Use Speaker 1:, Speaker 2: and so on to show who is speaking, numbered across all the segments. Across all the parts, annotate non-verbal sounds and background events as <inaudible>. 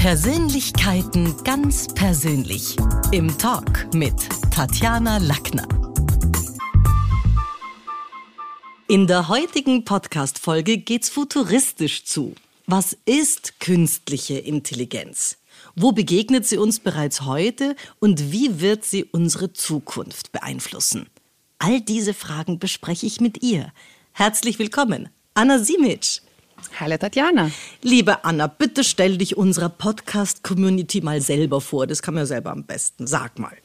Speaker 1: Persönlichkeiten ganz persönlich. Im Talk mit Tatjana Lackner. In der heutigen Podcast-Folge geht's futuristisch zu. Was ist künstliche Intelligenz? Wo begegnet sie uns bereits heute und wie wird sie unsere Zukunft beeinflussen? All diese Fragen bespreche ich mit ihr. Herzlich willkommen, Anna Simic.
Speaker 2: Hallo Tatjana.
Speaker 1: Liebe Anna, bitte stell dich unserer Podcast-Community mal selber vor. Das kann man ja selber am besten. Sag mal.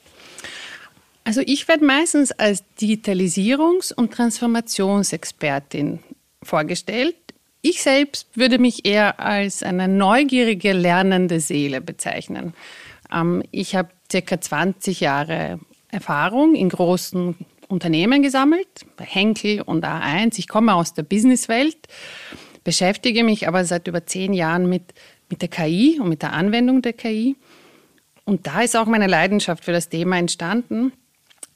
Speaker 2: Also ich werde meistens als Digitalisierungs- und Transformationsexpertin vorgestellt. Ich selbst würde mich eher als eine neugierige, lernende Seele bezeichnen. Ähm, ich habe circa 20 Jahre Erfahrung in großen Unternehmen gesammelt, bei Henkel und A1. Ich komme aus der Businesswelt beschäftige mich aber seit über zehn Jahren mit, mit der KI und mit der Anwendung der KI. Und da ist auch meine Leidenschaft für das Thema entstanden,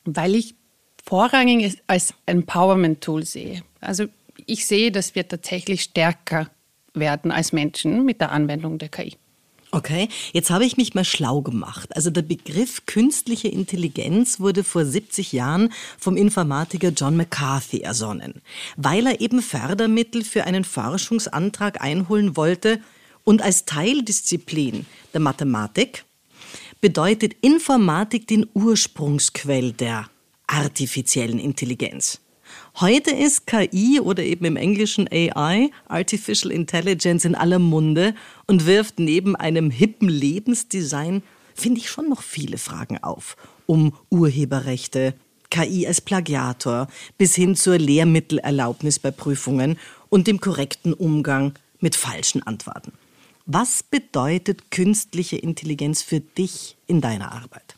Speaker 2: weil ich vorrangig als Empowerment-Tool sehe. Also ich sehe, dass wir tatsächlich stärker werden als Menschen mit der Anwendung der KI.
Speaker 1: Okay, jetzt habe ich mich mal schlau gemacht. Also der Begriff künstliche Intelligenz wurde vor 70 Jahren vom Informatiker John McCarthy ersonnen, weil er eben Fördermittel für einen Forschungsantrag einholen wollte und als Teildisziplin der Mathematik bedeutet Informatik den Ursprungsquell der artifiziellen Intelligenz. Heute ist KI oder eben im Englischen AI, Artificial Intelligence, in aller Munde und wirft neben einem hippen Lebensdesign, finde ich, schon noch viele Fragen auf. Um Urheberrechte, KI als Plagiator bis hin zur Lehrmittelerlaubnis bei Prüfungen und dem korrekten Umgang mit falschen Antworten. Was bedeutet künstliche Intelligenz für dich in deiner Arbeit?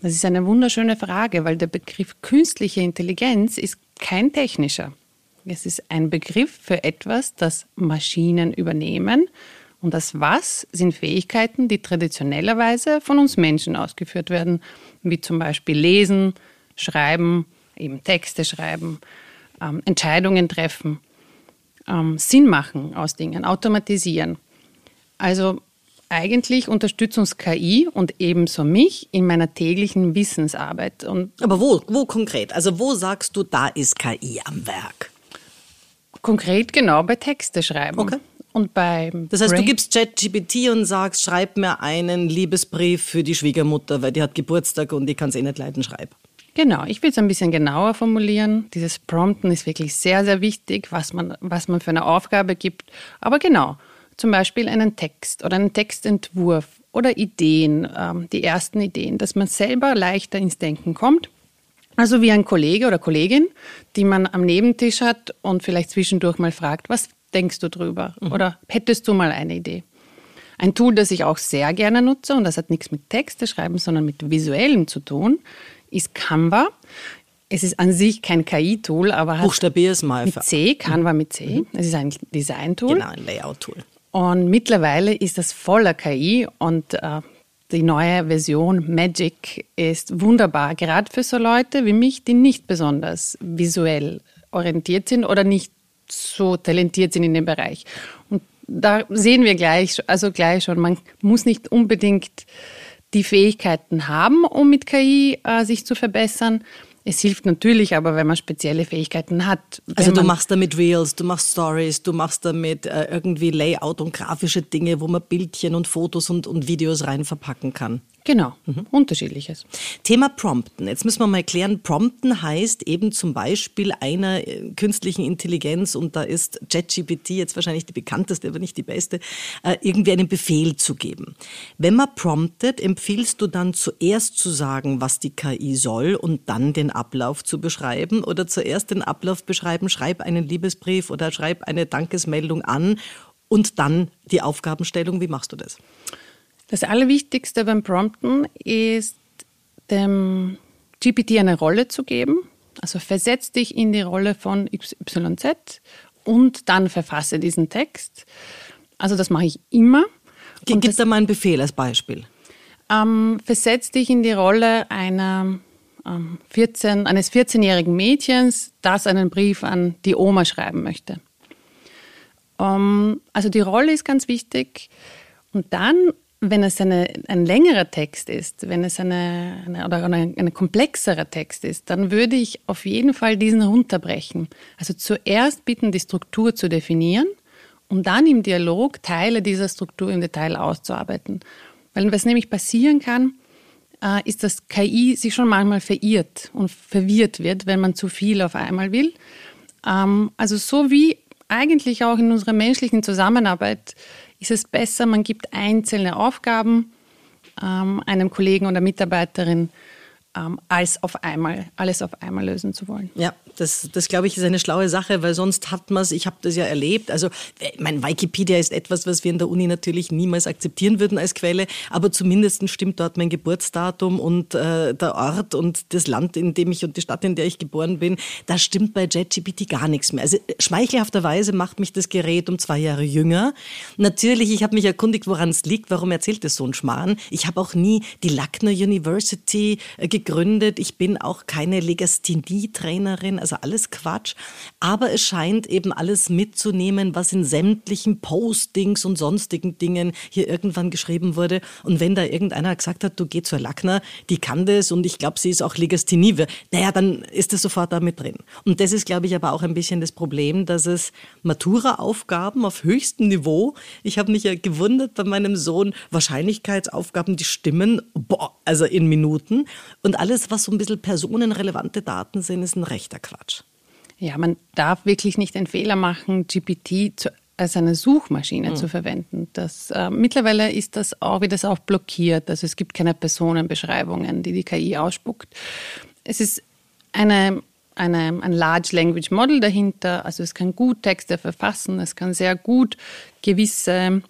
Speaker 2: Das ist eine wunderschöne Frage, weil der Begriff künstliche Intelligenz ist kein technischer. Es ist ein Begriff für etwas, das Maschinen übernehmen. Und das Was sind Fähigkeiten, die traditionellerweise von uns Menschen ausgeführt werden, wie zum Beispiel Lesen, Schreiben, eben Texte schreiben, ähm, Entscheidungen treffen, ähm, Sinn machen aus Dingen, automatisieren. Also eigentlich unterstützt uns KI und ebenso mich in meiner täglichen Wissensarbeit. Und
Speaker 1: Aber wo, wo konkret? Also wo sagst du, da ist KI am Werk?
Speaker 2: Konkret genau bei Texte schreiben.
Speaker 1: Okay.
Speaker 2: Und bei
Speaker 1: das heißt, du gibst ChatGPT und sagst, schreib mir einen Liebesbrief für die Schwiegermutter, weil die hat Geburtstag und ich kann es eh nicht leiden, schreib.
Speaker 2: Genau, ich will es ein bisschen genauer formulieren. Dieses Prompten ist wirklich sehr, sehr wichtig, was man, was man für eine Aufgabe gibt. Aber genau, zum Beispiel einen Text oder einen Textentwurf oder Ideen, ähm, die ersten Ideen, dass man selber leichter ins Denken kommt. Also wie ein Kollege oder Kollegin, die man am Nebentisch hat und vielleicht zwischendurch mal fragt, was denkst du drüber? Mhm. Oder hättest du mal eine Idee? Ein Tool, das ich auch sehr gerne nutze, und das hat nichts mit Texte schreiben, sondern mit visuellem zu tun, ist Canva. Es ist an sich kein KI-Tool, aber hat
Speaker 1: Buchstabier es mal.
Speaker 2: Mit C, Canva mit C. Mhm. Es ist ein Design-Tool.
Speaker 1: Genau, ein Layout-Tool.
Speaker 2: Und mittlerweile ist das voller KI und äh, die neue Version Magic ist wunderbar, gerade für so Leute wie mich, die nicht besonders visuell orientiert sind oder nicht so talentiert sind in dem Bereich. Und da sehen wir gleich, also gleich schon, man muss nicht unbedingt die Fähigkeiten haben, um mit KI äh, sich zu verbessern. Es hilft natürlich aber, wenn man spezielle Fähigkeiten hat.
Speaker 1: Also du machst damit Reels, du machst Stories, du machst damit äh, irgendwie Layout und grafische Dinge, wo man Bildchen und Fotos und, und Videos rein verpacken kann.
Speaker 2: Genau, mhm. unterschiedliches.
Speaker 1: Thema Prompten. Jetzt müssen wir mal klären, Prompten heißt eben zum Beispiel einer äh, künstlichen Intelligenz, und da ist ChatGPT jetzt wahrscheinlich die bekannteste, aber nicht die beste, äh, irgendwie einen Befehl zu geben. Wenn man promptet, empfiehlst du dann zuerst zu sagen, was die KI soll und dann den Ablauf zu beschreiben oder zuerst den Ablauf beschreiben, schreib einen Liebesbrief oder schreib eine Dankesmeldung an und dann die Aufgabenstellung. Wie machst du das?
Speaker 2: Das Allerwichtigste beim Prompten ist, dem GPT eine Rolle zu geben. Also versetz dich in die Rolle von XYZ und dann verfasse diesen Text. Also das mache ich immer.
Speaker 1: Gibt es da mal einen Befehl als Beispiel?
Speaker 2: Ähm, versetz dich in die Rolle einer, ähm, 14, eines 14-jährigen Mädchens, das einen Brief an die Oma schreiben möchte. Ähm, also die Rolle ist ganz wichtig. Und dann wenn es eine, ein längerer Text ist, wenn es eine, eine oder ein eine komplexerer Text ist, dann würde ich auf jeden Fall diesen runterbrechen. Also zuerst bitten, die Struktur zu definieren und dann im Dialog Teile dieser Struktur im Detail auszuarbeiten. Weil was nämlich passieren kann, äh, ist, dass KI sich schon manchmal verirrt und verwirrt wird, wenn man zu viel auf einmal will. Ähm, also so wie eigentlich auch in unserer menschlichen Zusammenarbeit ist es besser, man gibt einzelne Aufgaben ähm, einem Kollegen oder Mitarbeiterin ähm, als auf einmal, alles auf einmal lösen zu wollen.
Speaker 1: Ja, das, das glaube ich ist eine schlaue Sache, weil sonst hat man es, ich habe das ja erlebt, also mein Wikipedia ist etwas, was wir in der Uni natürlich niemals akzeptieren würden als Quelle, aber zumindest stimmt dort mein Geburtsdatum und äh, der Ort und das Land, in dem ich und die Stadt, in der ich geboren bin, da stimmt bei JetGPT gar nichts mehr. Also schmeichelhafterweise macht mich das Gerät um zwei Jahre jünger. Natürlich, ich habe mich erkundigt, woran es liegt, warum erzählt es so ein Schmarrn. Ich habe auch nie die Lackner University äh, gegründet. Ich bin auch keine Legasthenie-Trainerin, also alles Quatsch. Aber es scheint eben alles mitzunehmen, was in sämtlichen Postings und sonstigen Dingen hier irgendwann geschrieben wurde. Und wenn da irgendeiner gesagt hat, du geh zur Lackner, die kann das und ich glaube, sie ist auch Legasthenie, naja, dann ist das sofort da mit drin. Und das ist, glaube ich, aber auch ein bisschen das Problem, dass es Matura-Aufgaben auf höchstem Niveau, ich habe mich ja gewundert bei meinem Sohn, Wahrscheinlichkeitsaufgaben, die stimmen, boah, also in Minuten. Und alles, was so ein bisschen personenrelevante Daten sind, ist ein rechter Quatsch.
Speaker 2: Ja, man darf wirklich nicht den Fehler machen, GPT zu, als eine Suchmaschine mhm. zu verwenden. Das, äh, mittlerweile ist das auch, wird das auch blockiert. Also es gibt keine Personenbeschreibungen, die die KI ausspuckt. Es ist eine, eine, ein Large Language Model dahinter. Also es kann gut Texte verfassen, es kann sehr gut gewisse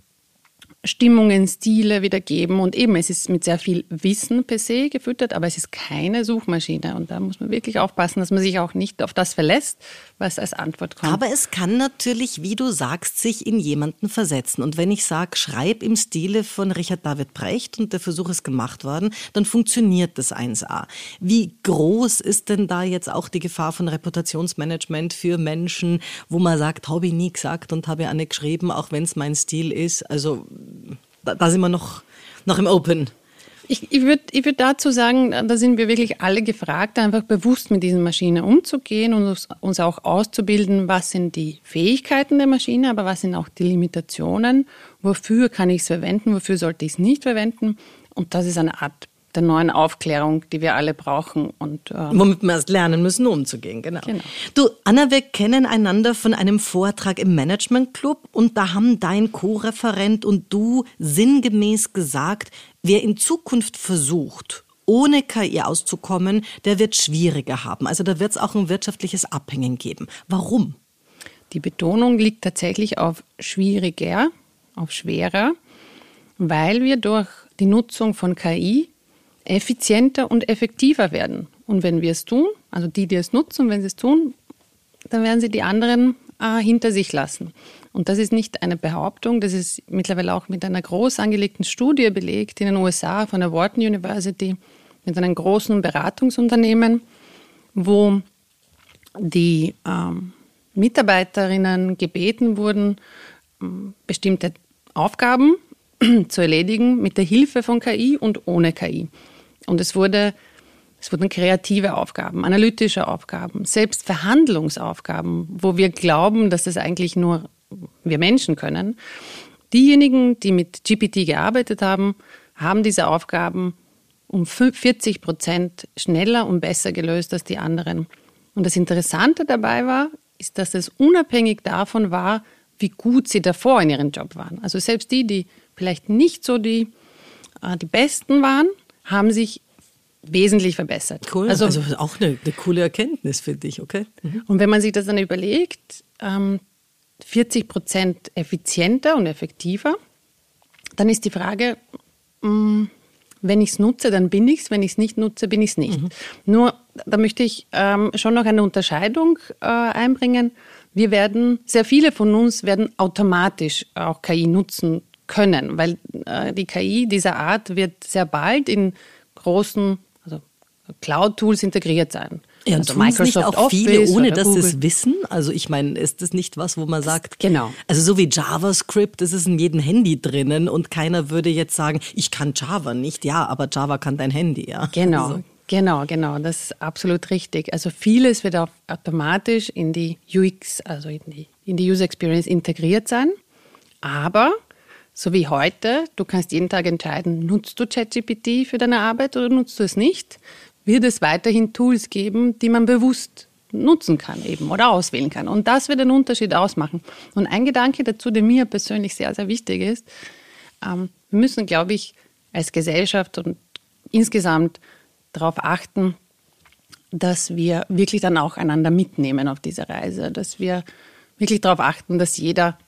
Speaker 2: Stimmungen, Stile wiedergeben. Und eben, es ist mit sehr viel Wissen per se gefüttert, aber es ist keine Suchmaschine. Und da muss man wirklich aufpassen, dass man sich auch nicht auf das verlässt, was als Antwort kommt.
Speaker 1: Aber es kann natürlich, wie du sagst, sich in jemanden versetzen. Und wenn ich sage, schreib im Stile von Richard David Brecht und der Versuch ist gemacht worden, dann funktioniert das 1a. Wie groß ist denn da jetzt auch die Gefahr von Reputationsmanagement für Menschen, wo man sagt, habe ich nie gesagt und habe ja nicht geschrieben, auch wenn es mein Stil ist? Also da, da sind wir noch, noch im Open.
Speaker 2: Ich, ich würde ich würd dazu sagen, da sind wir wirklich alle gefragt, einfach bewusst mit diesen Maschinen umzugehen und uns, uns auch auszubilden, was sind die Fähigkeiten der Maschine, aber was sind auch die Limitationen, wofür kann ich es verwenden, wofür sollte ich es nicht verwenden. Und das ist eine Art der neuen Aufklärung, die wir alle brauchen. Und,
Speaker 1: ähm Womit wir erst lernen müssen, umzugehen, genau. genau. Du, Anna, wir kennen einander von einem Vortrag im Management Club und da haben dein Co-Referent und du sinngemäß gesagt, wer in Zukunft versucht, ohne KI auszukommen, der wird schwieriger haben. Also da wird es auch ein wirtschaftliches Abhängen geben. Warum?
Speaker 2: Die Betonung liegt tatsächlich auf schwieriger, auf schwerer, weil wir durch die Nutzung von KI effizienter und effektiver werden. Und wenn wir es tun, also die, die es nutzen, wenn sie es tun, dann werden sie die anderen äh, hinter sich lassen. Und das ist nicht eine Behauptung, das ist mittlerweile auch mit einer groß angelegten Studie belegt in den USA von der Wharton University mit einem großen Beratungsunternehmen, wo die ähm, Mitarbeiterinnen gebeten wurden, ähm, bestimmte Aufgaben <clears throat> zu erledigen mit der Hilfe von KI und ohne KI. Und es wurde es wurden kreative Aufgaben, analytische Aufgaben, selbst Verhandlungsaufgaben, wo wir glauben, dass das eigentlich nur wir Menschen können. Diejenigen, die mit GPT gearbeitet haben, haben diese Aufgaben um 40 Prozent schneller und besser gelöst als die anderen. Und das Interessante dabei war, ist, dass es unabhängig davon war, wie gut sie davor in ihrem Job waren. Also selbst die, die vielleicht nicht so die, äh, die Besten waren, haben sich wesentlich verbessert.
Speaker 1: Cool. Also, also auch eine, eine, coole Erkenntnis für dich, okay?
Speaker 2: Mhm. Und wenn man sich das dann überlegt, ähm, 40 Prozent effizienter und effektiver, dann ist die Frage, mm, wenn ich es nutze, dann bin ich es, wenn ich es nicht nutze, bin ich es nicht. Mhm. Nur, da möchte ich ähm, schon noch eine Unterscheidung äh, einbringen. Wir werden, sehr viele von uns werden automatisch auch KI nutzen können, weil äh, die KI dieser Art wird sehr bald in großen, also Cloud-Tools integriert sein.
Speaker 1: Ja, also Microsoft nicht auch Office viele, ohne dass sie es wissen? Also ich meine, ist das nicht was, wo man sagt,
Speaker 2: genau.
Speaker 1: Also so wie JavaScript, das ist in jedem Handy drinnen und keiner würde jetzt sagen, ich kann Java nicht. Ja, aber Java kann dein Handy, ja.
Speaker 2: Genau. Also. Genau, genau, das ist absolut richtig. Also vieles wird auch automatisch in die UX, also in die, in die User Experience integriert sein. Aber so wie heute, du kannst jeden Tag entscheiden, nutzt du ChatGPT für deine Arbeit oder nutzt du es nicht, wird es weiterhin Tools geben, die man bewusst nutzen kann eben oder auswählen kann. Und das wird einen Unterschied ausmachen. Und ein Gedanke dazu, der mir persönlich sehr, sehr wichtig ist, ähm, wir müssen, glaube ich, als Gesellschaft und insgesamt darauf achten, dass wir wirklich dann auch einander mitnehmen auf dieser Reise, dass wir wirklich darauf achten, dass jeder,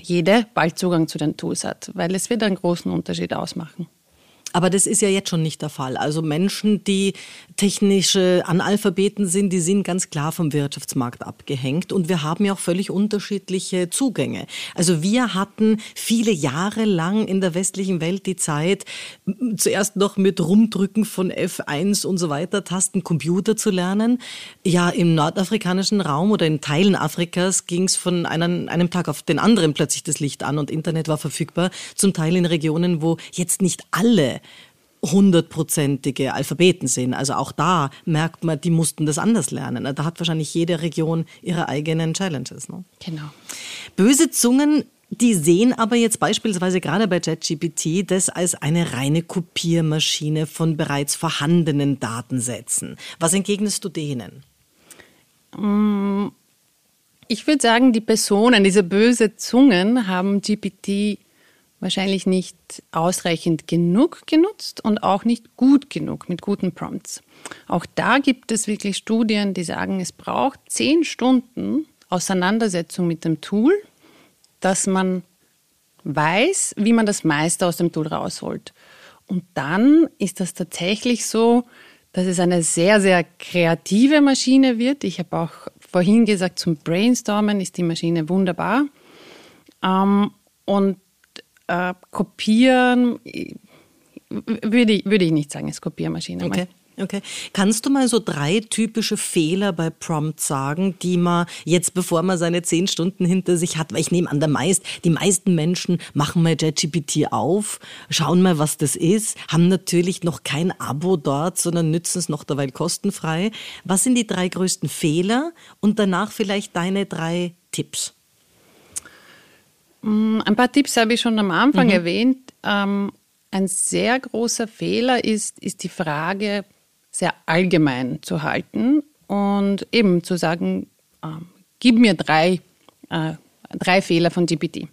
Speaker 2: jede bald Zugang zu den Tools hat, weil es wird einen großen Unterschied ausmachen.
Speaker 1: Aber das ist ja jetzt schon nicht der Fall. Also Menschen, die technische Analphabeten sind, die sind ganz klar vom Wirtschaftsmarkt abgehängt. Und wir haben ja auch völlig unterschiedliche Zugänge. Also wir hatten viele Jahre lang in der westlichen Welt die Zeit, zuerst noch mit Rumdrücken von F1 und so weiter Tasten Computer zu lernen. Ja, im nordafrikanischen Raum oder in Teilen Afrikas ging es von einem, einem Tag auf den anderen plötzlich das Licht an und Internet war verfügbar. Zum Teil in Regionen, wo jetzt nicht alle hundertprozentige Alphabeten sind. Also auch da merkt man, die mussten das anders lernen. Da hat wahrscheinlich jede Region ihre eigenen Challenges. Ne?
Speaker 2: Genau.
Speaker 1: Böse Zungen die sehen aber jetzt beispielsweise gerade bei ChatGPT das als eine reine Kopiermaschine von bereits vorhandenen Datensätzen. Was entgegnest du denen?
Speaker 2: Mm, ich würde sagen, die Personen, diese böse Zungen haben GPT wahrscheinlich nicht ausreichend genug genutzt und auch nicht gut genug mit guten Prompts. Auch da gibt es wirklich Studien, die sagen, es braucht zehn Stunden Auseinandersetzung mit dem Tool, dass man weiß, wie man das meiste aus dem Tool rausholt. Und dann ist das tatsächlich so, dass es eine sehr, sehr kreative Maschine wird. Ich habe auch vorhin gesagt, zum Brainstormen ist die Maschine wunderbar. Ähm, und äh, kopieren, würde ich, würde ich nicht sagen, ist Kopiermaschine.
Speaker 1: Okay. Okay. Kannst du mal so drei typische Fehler bei Prompts sagen, die man jetzt, bevor man seine zehn Stunden hinter sich hat, weil ich nehme an, der meist, die meisten Menschen machen mal JetGPT auf, schauen mal, was das ist, haben natürlich noch kein Abo dort, sondern nützen es noch derweil kostenfrei. Was sind die drei größten Fehler und danach vielleicht deine drei Tipps?
Speaker 2: Mm, ein paar Tipps habe ich schon am Anfang mhm. erwähnt. Ähm, ein sehr großer Fehler ist, ist die Frage sehr allgemein zu halten und eben zu sagen, äh, gib mir drei, äh, drei Fehler von GPT.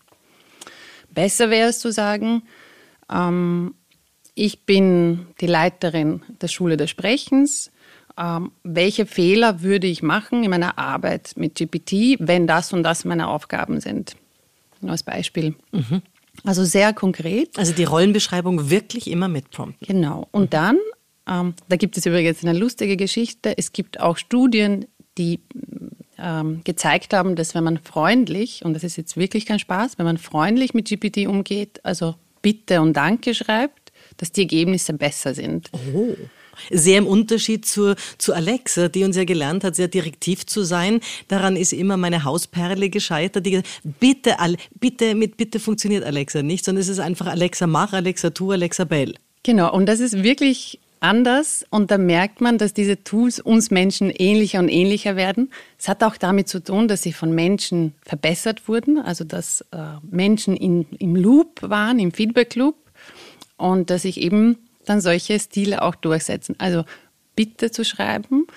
Speaker 2: Besser wäre es zu sagen, ähm, ich bin die Leiterin der Schule des Sprechens. Ähm, welche Fehler würde ich machen in meiner Arbeit mit GPT, wenn das und das meine Aufgaben sind? Als Beispiel. Mhm. Also sehr konkret.
Speaker 1: Also die Rollenbeschreibung wirklich immer mit Prompt.
Speaker 2: Genau. Und mhm. dann, ähm, da gibt es übrigens eine lustige Geschichte. Es gibt auch Studien, die ähm, gezeigt haben, dass wenn man freundlich, und das ist jetzt wirklich kein Spaß, wenn man freundlich mit GPT umgeht, also Bitte und Danke schreibt, dass die Ergebnisse besser sind.
Speaker 1: Oh. Sehr im Unterschied zu, zu Alexa, die uns ja gelernt hat, sehr direktiv zu sein. Daran ist immer meine Hausperle gescheitert. Die bitte, bitte, mit bitte funktioniert Alexa nicht, sondern es ist einfach Alexa mach, Alexa tu, Alexa bell.
Speaker 2: Genau, und das ist wirklich anders und da merkt man, dass diese Tools uns Menschen ähnlicher und ähnlicher werden. Es hat auch damit zu tun, dass sie von Menschen verbessert wurden, also dass äh, Menschen in, im Loop waren, im Feedback-Loop und dass ich eben dann solche Stile auch durchsetzen. Also bitte zu schreiben.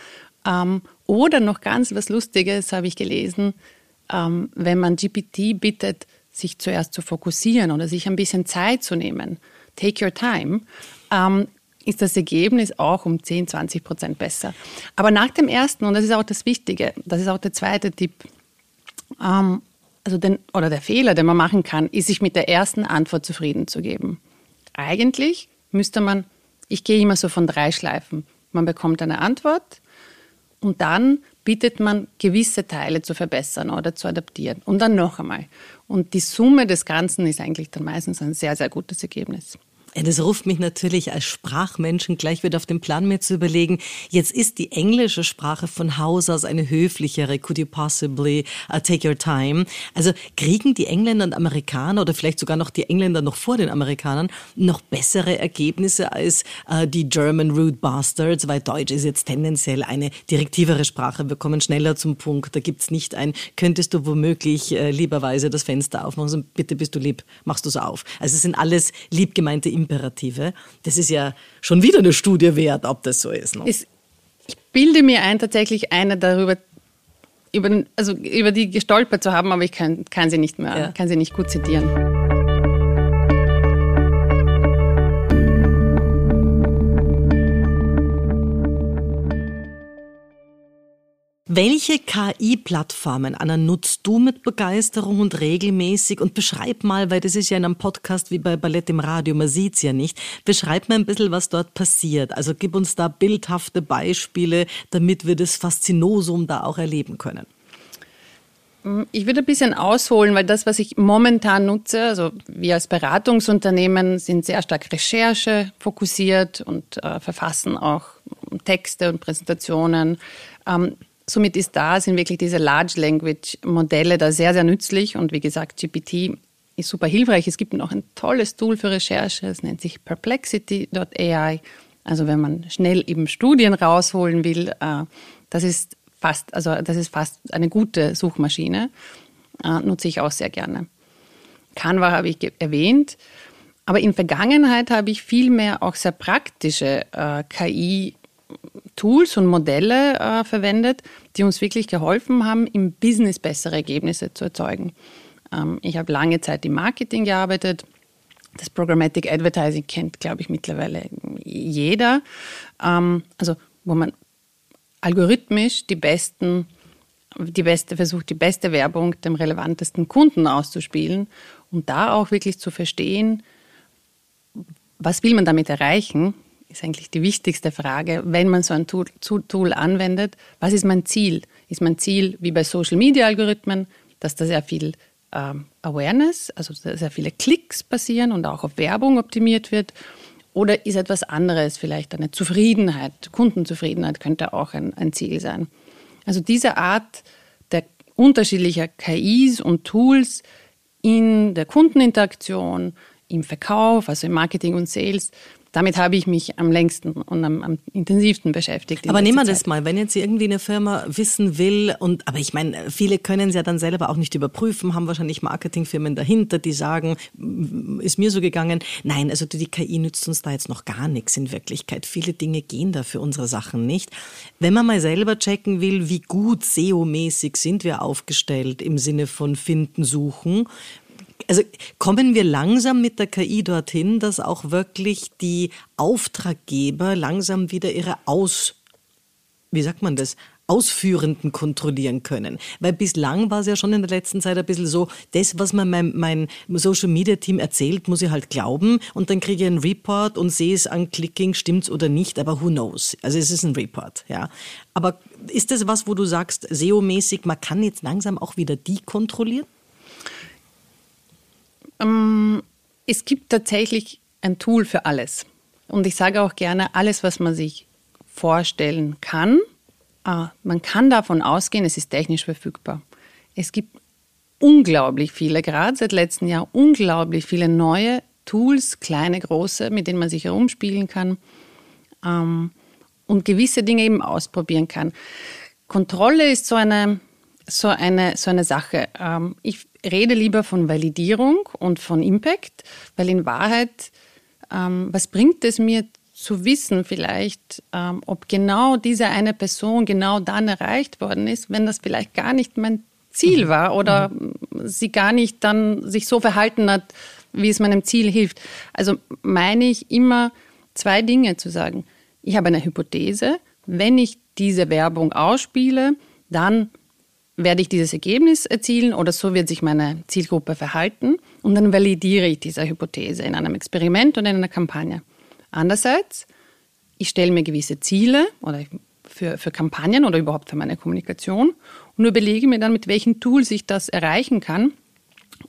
Speaker 2: Ähm, oder noch ganz was Lustiges habe ich gelesen, ähm, wenn man GPT bittet, sich zuerst zu fokussieren oder sich ein bisschen Zeit zu nehmen, take your time, ähm, ist das Ergebnis auch um 10, 20 Prozent besser. Aber nach dem ersten, und das ist auch das Wichtige, das ist auch der zweite Tipp, ähm, also den, oder der Fehler, den man machen kann, ist sich mit der ersten Antwort zufrieden zu geben. Eigentlich müsste man, ich gehe immer so von drei Schleifen. Man bekommt eine Antwort und dann bittet man, gewisse Teile zu verbessern oder zu adaptieren. Und dann noch einmal. Und die Summe des Ganzen ist eigentlich dann meistens ein sehr, sehr gutes Ergebnis.
Speaker 1: Das ruft mich natürlich als Sprachmenschen gleich wieder auf den Plan, mir zu überlegen, jetzt ist die englische Sprache von Haus aus eine höflichere, could you possibly uh, take your time? Also kriegen die Engländer und Amerikaner oder vielleicht sogar noch die Engländer noch vor den Amerikanern noch bessere Ergebnisse als uh, die German Rude Bastards, weil Deutsch ist jetzt tendenziell eine direktivere Sprache, wir kommen schneller zum Punkt, da gibt's nicht ein, könntest du womöglich äh, lieberweise das Fenster aufmachen, so, bitte bist du lieb, machst du es auf. Also es sind alles lieb gemeinte Imperative. Das ist ja schon wieder eine Studie wert, ob das so ist.
Speaker 2: Ne? ich bilde mir ein, tatsächlich eine darüber, über, also über die gestolpert zu haben, aber ich kann, kann sie nicht mehr, ja. kann sie nicht gut zitieren.
Speaker 1: Welche KI-Plattformen, Anna, nutzt du mit Begeisterung und regelmäßig? Und beschreib mal, weil das ist ja in einem Podcast wie bei Ballett im Radio, man sieht's ja nicht. Beschreib mal ein bisschen, was dort passiert. Also gib uns da bildhafte Beispiele, damit wir das Faszinosum da auch erleben können.
Speaker 2: Ich würde ein bisschen ausholen, weil das, was ich momentan nutze, also wir als Beratungsunternehmen sind sehr stark Recherche fokussiert und äh, verfassen auch Texte und Präsentationen. Ähm, somit ist da, sind wirklich diese Large Language Modelle da sehr, sehr nützlich und wie gesagt, GPT ist super hilfreich. Es gibt noch ein tolles Tool für Recherche, es nennt sich perplexity.ai. Also wenn man schnell eben Studien rausholen will, äh, das ist fast, also das ist fast eine gute Suchmaschine, äh, nutze ich auch sehr gerne. Canva habe ich erwähnt, aber in Vergangenheit habe ich viel mehr auch sehr praktische äh, KI Tools und Modelle äh, verwendet, die uns wirklich geholfen haben, im Business bessere Ergebnisse zu erzeugen. Ähm, ich habe lange Zeit im Marketing gearbeitet. Das Programmatic Advertising kennt, glaube ich, mittlerweile jeder. Ähm, also wo man algorithmisch die besten, die beste versucht, die beste Werbung dem relevantesten Kunden auszuspielen und da auch wirklich zu verstehen, was will man damit erreichen ist eigentlich die wichtigste Frage, wenn man so ein Tool, Tool anwendet. Was ist mein Ziel? Ist mein Ziel, wie bei Social-Media-Algorithmen, dass da sehr viel ähm, Awareness, also sehr viele Klicks passieren und auch auf Werbung optimiert wird? Oder ist etwas anderes, vielleicht eine Zufriedenheit, Kundenzufriedenheit könnte auch ein, ein Ziel sein? Also diese Art der unterschiedlicher KIs und Tools in der Kundeninteraktion, im Verkauf, also im Marketing und Sales, damit habe ich mich am längsten und am, am intensivsten beschäftigt.
Speaker 1: Aber nehmen wir das mal, wenn jetzt irgendwie eine Firma wissen will und, aber ich meine, viele können es ja dann selber auch nicht überprüfen, haben wahrscheinlich Marketingfirmen dahinter, die sagen, ist mir so gegangen. Nein, also die KI nützt uns da jetzt noch gar nichts in Wirklichkeit. Viele Dinge gehen da für unsere Sachen nicht. Wenn man mal selber checken will, wie gut SEO-mäßig sind wir aufgestellt im Sinne von finden, suchen, also kommen wir langsam mit der KI dorthin, dass auch wirklich die Auftraggeber langsam wieder ihre Aus, wie sagt man das, Ausführenden kontrollieren können. Weil bislang war es ja schon in der letzten Zeit ein bisschen so, das, was mir mein, mein Social Media Team erzählt, muss ich halt glauben und dann kriege ich einen Report und sehe es an Clicking, stimmt's oder nicht, aber who knows? Also es ist ein Report, ja. Aber ist das was, wo du sagst, SEO-mäßig, man kann jetzt langsam auch wieder die kontrollieren?
Speaker 2: Ähm, es gibt tatsächlich ein Tool für alles. Und ich sage auch gerne, alles, was man sich vorstellen kann, äh, man kann davon ausgehen, es ist technisch verfügbar. Es gibt unglaublich viele, gerade seit letztem Jahr, unglaublich viele neue Tools, kleine, große, mit denen man sich herumspielen kann ähm, und gewisse Dinge eben ausprobieren kann. Kontrolle ist so eine, so eine, so eine Sache. Ähm, ich rede lieber von Validierung und von Impact, weil in Wahrheit, ähm, was bringt es mir zu wissen vielleicht, ähm, ob genau diese eine Person genau dann erreicht worden ist, wenn das vielleicht gar nicht mein Ziel mhm. war oder mhm. sie gar nicht dann sich so verhalten hat, wie es meinem Ziel hilft. Also meine ich immer zwei Dinge zu sagen. Ich habe eine Hypothese. Wenn ich diese Werbung ausspiele, dann werde ich dieses Ergebnis erzielen oder so wird sich meine Zielgruppe verhalten und dann validiere ich diese Hypothese in einem Experiment oder in einer Kampagne. Andererseits, ich stelle mir gewisse Ziele oder für, für Kampagnen oder überhaupt für meine Kommunikation und überlege mir dann, mit welchen Tools ich das erreichen kann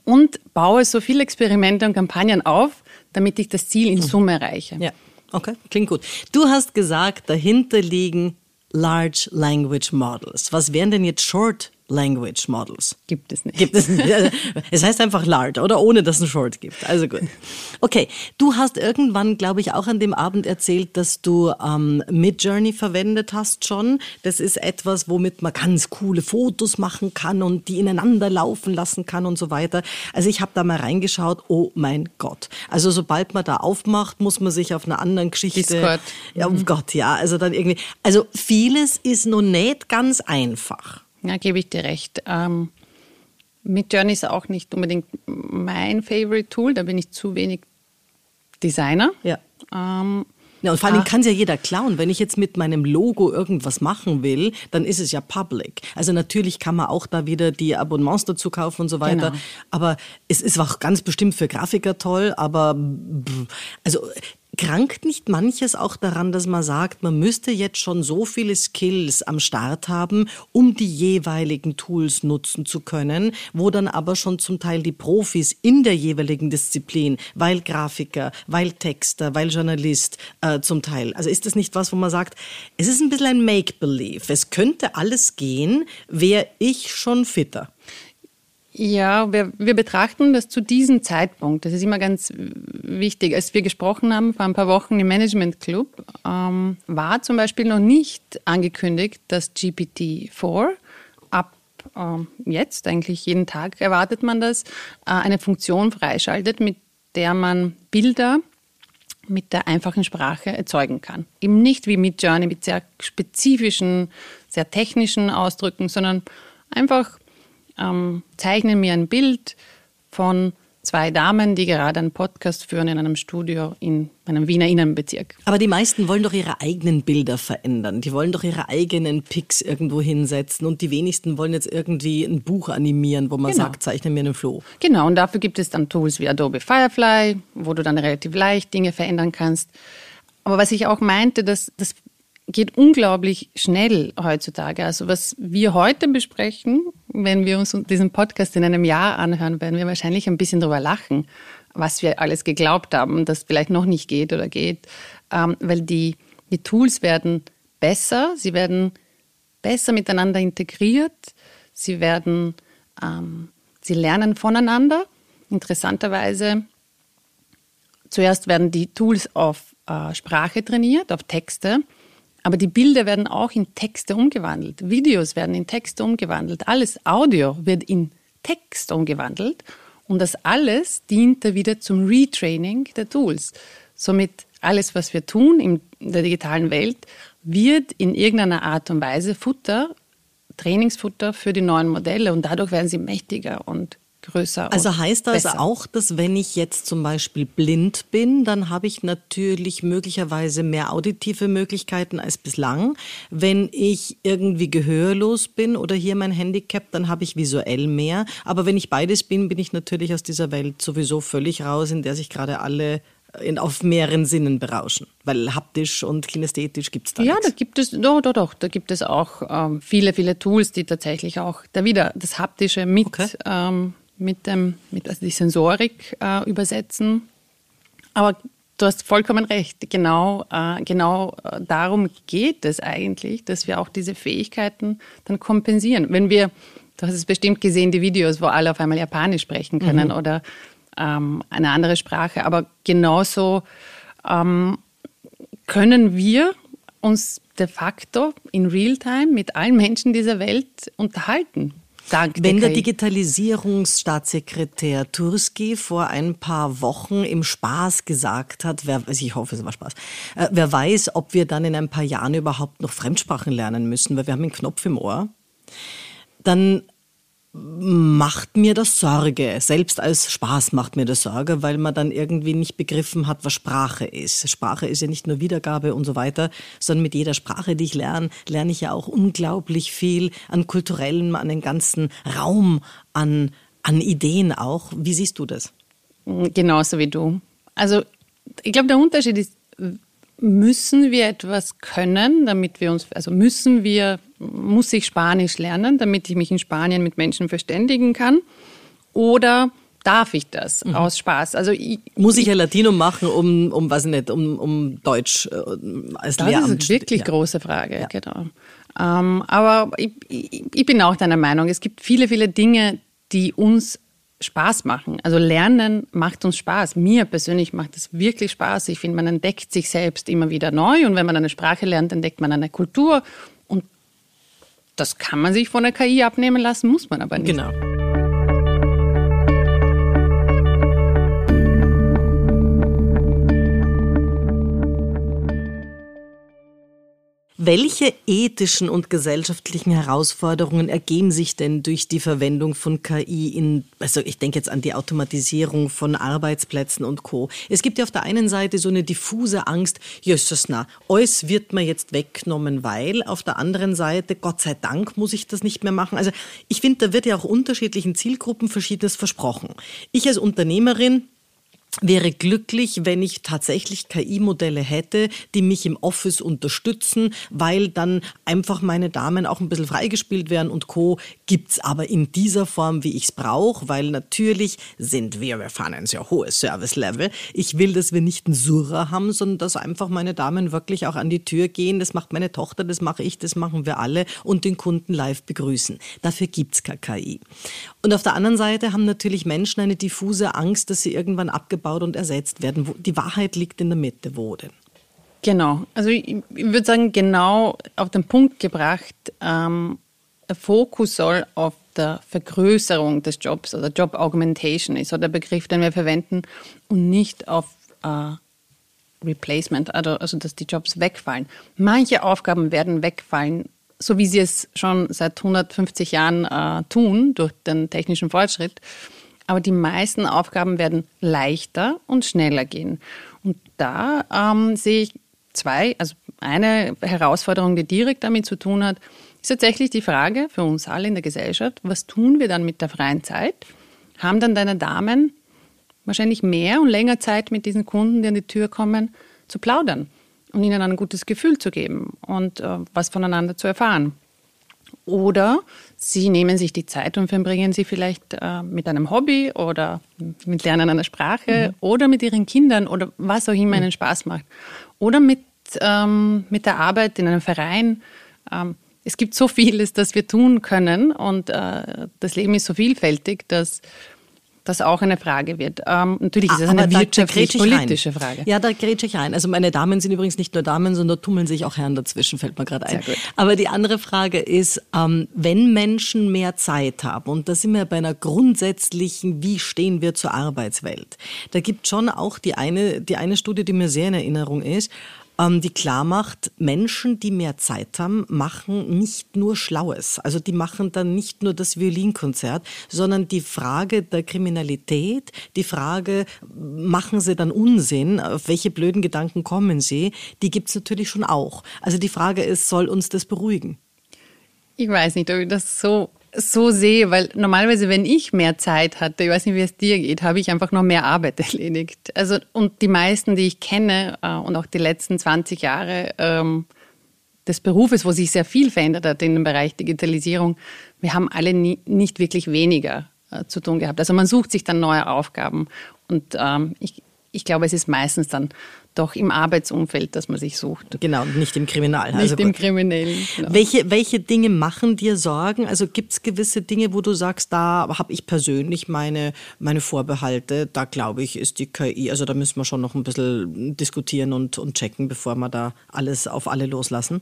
Speaker 2: und baue so viele Experimente und Kampagnen auf, damit ich das Ziel in Summe erreiche.
Speaker 1: Ja, okay, klingt gut. Du hast gesagt, dahinter liegen Large Language Models. Was wären denn jetzt Short Language Models.
Speaker 2: Gibt es nicht.
Speaker 1: Gibt es nicht. Es heißt einfach Large, oder? Ohne dass es ein Short gibt. Also gut. Okay, du hast irgendwann, glaube ich, auch an dem Abend erzählt, dass du ähm, Midjourney verwendet hast schon. Das ist etwas, womit man ganz coole Fotos machen kann und die ineinander laufen lassen kann und so weiter. Also ich habe da mal reingeschaut. Oh mein Gott. Also sobald man da aufmacht, muss man sich auf einer anderen Geschichte...
Speaker 2: Discord.
Speaker 1: Ja, oh Gott, ja. Also dann irgendwie... Also vieles ist noch nicht ganz einfach.
Speaker 2: Ja, gebe ich dir recht. Ähm, Midjourney ist auch nicht unbedingt mein Favorite Tool, da bin ich zu wenig Designer.
Speaker 1: Ja. Ähm, ja, und vor allem kann es ja jeder klauen. Wenn ich jetzt mit meinem Logo irgendwas machen will, dann ist es ja public. Also natürlich kann man auch da wieder die Abonnements dazu kaufen und so weiter. Genau. Aber es ist auch ganz bestimmt für Grafiker toll. Aber also Krankt nicht manches auch daran, dass man sagt, man müsste jetzt schon so viele Skills am Start haben, um die jeweiligen Tools nutzen zu können, wo dann aber schon zum Teil die Profis in der jeweiligen Disziplin, weil Grafiker, weil Texter, weil Journalist äh, zum Teil. Also ist das nicht was, wo man sagt, es ist ein bisschen ein Make-Believe. Es könnte alles gehen, wäre ich schon fitter.
Speaker 2: Ja, wir, wir betrachten das zu diesem Zeitpunkt. Das ist immer ganz wichtig. Als wir gesprochen haben vor ein paar Wochen im Management Club, ähm, war zum Beispiel noch nicht angekündigt, dass GPT-4 ab ähm, jetzt, eigentlich jeden Tag erwartet man das, äh, eine Funktion freischaltet, mit der man Bilder mit der einfachen Sprache erzeugen kann. Eben nicht wie mit Journey mit sehr spezifischen, sehr technischen Ausdrücken, sondern einfach ähm, zeichnen mir ein Bild von zwei Damen, die gerade einen Podcast führen in einem Studio in einem Wiener Innenbezirk.
Speaker 1: Aber die meisten wollen doch ihre eigenen Bilder verändern. Die wollen doch ihre eigenen Pics irgendwo hinsetzen. Und die wenigsten wollen jetzt irgendwie ein Buch animieren, wo man genau. sagt, zeichne mir einen Floh.
Speaker 2: Genau, und dafür gibt es dann Tools wie Adobe Firefly, wo du dann relativ leicht Dinge verändern kannst. Aber was ich auch meinte, dass das geht unglaublich schnell heutzutage. Also was wir heute besprechen, wenn wir uns diesen Podcast in einem Jahr anhören, werden wir wahrscheinlich ein bisschen drüber lachen, was wir alles geglaubt haben, dass vielleicht noch nicht geht oder geht, ähm, weil die, die Tools werden besser, sie werden besser miteinander integriert, sie werden, ähm, sie lernen voneinander. Interessanterweise, zuerst werden die Tools auf äh, Sprache trainiert, auf Texte aber die Bilder werden auch in Texte umgewandelt. Videos werden in Texte umgewandelt. Alles Audio wird in Text umgewandelt. Und das alles dient da wieder zum Retraining der Tools. Somit alles, was wir tun in der digitalen Welt, wird in irgendeiner Art und Weise Futter, Trainingsfutter für die neuen Modelle und dadurch werden sie mächtiger und größer.
Speaker 1: Also heißt das
Speaker 2: besser.
Speaker 1: auch, dass wenn ich jetzt zum Beispiel blind bin, dann habe ich natürlich möglicherweise mehr auditive Möglichkeiten als bislang. Wenn ich irgendwie gehörlos bin oder hier mein Handicap, dann habe ich visuell mehr. Aber wenn ich beides bin, bin ich natürlich aus dieser Welt sowieso völlig raus, in der sich gerade alle in, auf mehreren Sinnen berauschen. Weil haptisch und kinästhetisch gibt es da
Speaker 2: Ja,
Speaker 1: nichts.
Speaker 2: da gibt es, doch, doch, doch, da gibt es auch ähm, viele, viele Tools, die tatsächlich auch da wieder das Haptische mit okay. ähm, mit, dem, mit also die Sensorik äh, übersetzen. Aber du hast vollkommen recht. Genau, äh, genau äh, darum geht es eigentlich, dass wir auch diese Fähigkeiten dann kompensieren. Wenn wir, du hast es bestimmt gesehen, die Videos, wo alle auf einmal Japanisch sprechen können mhm. oder ähm, eine andere Sprache. Aber genauso ähm, können wir uns de facto in Realtime mit allen Menschen dieser Welt unterhalten.
Speaker 1: Dank Wenn der, der Digitalisierungsstaatssekretär Turski vor ein paar Wochen im Spaß gesagt hat, wer, also ich hoffe, es war Spaß, äh, wer weiß, ob wir dann in ein paar Jahren überhaupt noch Fremdsprachen lernen müssen, weil wir haben einen Knopf im Ohr, dann macht mir das Sorge. Selbst als Spaß macht mir das Sorge, weil man dann irgendwie nicht begriffen hat, was Sprache ist. Sprache ist ja nicht nur Wiedergabe und so weiter, sondern mit jeder Sprache, die ich lerne, lerne ich ja auch unglaublich viel an kulturellem, an den ganzen Raum, an, an Ideen auch. Wie siehst du das?
Speaker 2: Genauso wie du. Also ich glaube, der Unterschied ist, müssen wir etwas können, damit wir uns, also müssen wir, muss ich Spanisch lernen, damit ich mich in Spanien mit Menschen verständigen kann? Oder darf ich das mhm. aus Spaß?
Speaker 1: Also ich, muss ich ein Latinum machen, um, um was nicht, um, um Deutsch äh,
Speaker 2: als das Lehramt? Das ist eine wirklich ja. große Frage, ja. genau. Ähm, aber ich, ich, ich bin auch deiner Meinung, es gibt viele, viele Dinge, die uns Spaß machen. Also Lernen macht uns Spaß. Mir persönlich macht es wirklich Spaß. Ich finde, man entdeckt sich selbst immer wieder neu und wenn man eine Sprache lernt, entdeckt man eine Kultur und das kann man sich von der KI abnehmen lassen, muss man aber nicht.
Speaker 1: Genau. Welche ethischen und gesellschaftlichen Herausforderungen ergeben sich denn durch die Verwendung von KI in, also ich denke jetzt an die Automatisierung von Arbeitsplätzen und Co. Es gibt ja auf der einen Seite so eine diffuse Angst, jösses na, alles wird mir jetzt weggenommen, weil auf der anderen Seite, Gott sei Dank, muss ich das nicht mehr machen. Also ich finde, da wird ja auch unterschiedlichen Zielgruppen verschiedenes versprochen. Ich als Unternehmerin wäre glücklich, wenn ich tatsächlich KI-Modelle hätte, die mich im Office unterstützen, weil dann einfach meine Damen auch ein bisschen freigespielt werden und Co. gibt's aber in dieser Form, wie ich's brauche, weil natürlich sind wir, wir fahren ein sehr hohes Service-Level. Ich will, dass wir nicht einen Surrer haben, sondern dass einfach meine Damen wirklich auch an die Tür gehen. Das macht meine Tochter, das mache ich, das machen wir alle und den Kunden live begrüßen. Dafür gibt's keine KI. Und auf der anderen Seite haben natürlich Menschen eine diffuse Angst, dass sie irgendwann abgebaut abgebaut und ersetzt werden. Die Wahrheit liegt in der Mitte. Wo denn?
Speaker 2: Genau. Also ich, würde sagen, genau auf den Punkt gebracht, ähm, der Fokus soll auf der Vergrößerung des Jobs oder Job Augmentation ist so der Begriff, den wir verwenden und nicht auf äh, Replacement, also, also dass die Jobs wegfallen. Manche Aufgaben werden wegfallen, so wie sie es schon seit 150 Jahren äh, tun durch den technischen Fortschritt aber die meisten Aufgaben werden leichter und schneller gehen. Und da ähm, sehe ich zwei, also eine Herausforderung, die direkt damit zu tun hat, ist tatsächlich die Frage für uns alle in der Gesellschaft, was tun wir dann mit der freien Zeit? Haben dann deine Damen wahrscheinlich mehr und länger Zeit mit diesen Kunden, die an die Tür kommen, zu plaudern und ihnen ein gutes Gefühl zu geben und äh, was voneinander zu erfahren? Oder Sie nehmen sich die Zeit und verbringen sie vielleicht äh, mit einem Hobby oder mit Lernen einer Sprache mhm. oder mit ihren Kindern oder was auch immer mhm. ihnen Spaß macht. Oder mit, ähm, mit der Arbeit in einem Verein. Ähm, es gibt so vieles, das wir tun können und äh, das Leben ist so vielfältig, dass das auch eine Frage wird. Ähm, natürlich ist es eine wirtschaftlich-politische Frage.
Speaker 1: Ja, da grätsche ich rein. Also meine Damen sind übrigens nicht nur Damen, sondern tummeln sich auch Herren dazwischen, fällt mir gerade ein. Aber die andere Frage ist, ähm, wenn Menschen mehr Zeit haben, und da sind wir bei einer grundsätzlichen, wie stehen wir zur Arbeitswelt? Da gibt schon auch die eine, die eine Studie, die mir sehr in Erinnerung ist, die klar macht, Menschen, die mehr Zeit haben, machen nicht nur Schlaues. Also die machen dann nicht nur das Violinkonzert, sondern die Frage der Kriminalität, die Frage, machen sie dann Unsinn, auf welche blöden Gedanken kommen sie, die gibt's natürlich schon auch. Also die Frage ist, soll uns das beruhigen?
Speaker 2: Ich weiß nicht, ob ich das so so sehe, weil normalerweise, wenn ich mehr Zeit hatte, ich weiß nicht, wie es dir geht, habe ich einfach noch mehr Arbeit <laughs> erledigt. Also, und die meisten, die ich kenne äh, und auch die letzten 20 Jahre ähm, des Berufes, wo sich sehr viel verändert hat in dem Bereich Digitalisierung, wir haben alle nie, nicht wirklich weniger äh, zu tun gehabt. Also man sucht sich dann neue Aufgaben und ähm, ich, ich glaube, es ist meistens dann doch im Arbeitsumfeld, das man sich sucht.
Speaker 1: Genau, nicht im Kriminal.
Speaker 2: Nicht also im Kriminellen.
Speaker 1: Genau. Welche, welche Dinge machen dir Sorgen? Also gibt es gewisse Dinge, wo du sagst, da habe ich persönlich meine, meine Vorbehalte, da glaube ich, ist die KI, also da müssen wir schon noch ein bisschen diskutieren und, und checken, bevor wir da alles auf alle loslassen.